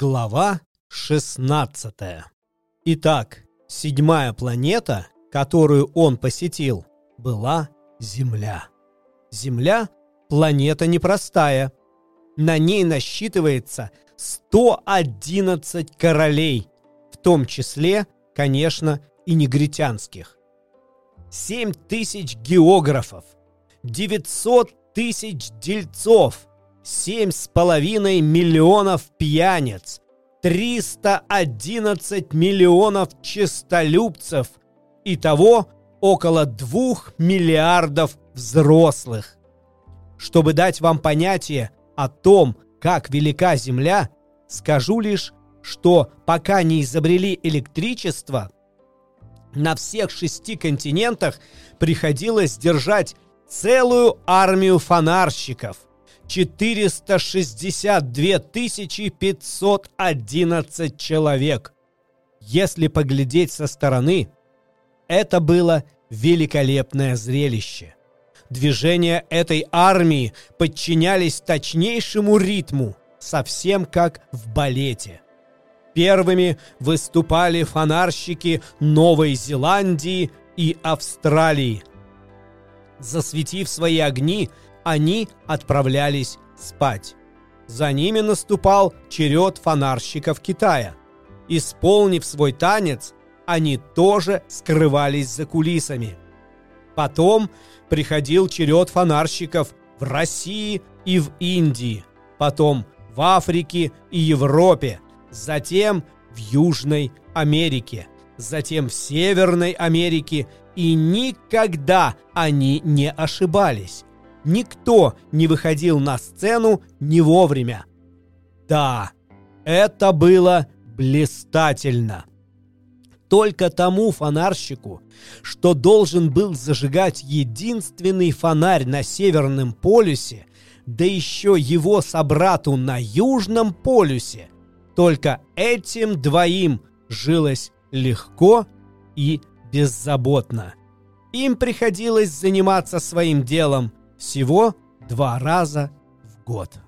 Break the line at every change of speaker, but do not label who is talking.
Глава 16 Итак, седьмая планета, которую он посетил, была Земля. Земля – планета непростая. На ней насчитывается 111 королей, в том числе, конечно, и негритянских. 7 тысяч географов, 900 тысяч дельцов, 7,5 миллионов пьяниц, 311 миллионов честолюбцев, итого около 2 миллиардов взрослых. Чтобы дать вам понятие о том, как велика Земля, скажу лишь, что пока не изобрели электричество, на всех шести континентах приходилось держать целую армию фонарщиков – 462 511 человек. Если поглядеть со стороны, это было великолепное зрелище. Движения этой армии подчинялись точнейшему ритму, совсем как в балете. Первыми выступали фонарщики Новой Зеландии и Австралии. Засветив свои огни, они отправлялись спать. За ними наступал черед фонарщиков Китая. Исполнив свой танец, они тоже скрывались за кулисами. Потом приходил черед фонарщиков в России и в Индии, потом в Африке и Европе, затем в Южной Америке, затем в Северной Америке, и никогда они не ошибались. Никто не выходил на сцену не вовремя. Да, это было блистательно. Только тому фонарщику, что должен был зажигать единственный фонарь на Северном полюсе, да еще его собрату на Южном полюсе, только этим двоим жилось легко и беззаботно. Им приходилось заниматься своим делом всего два раза в год.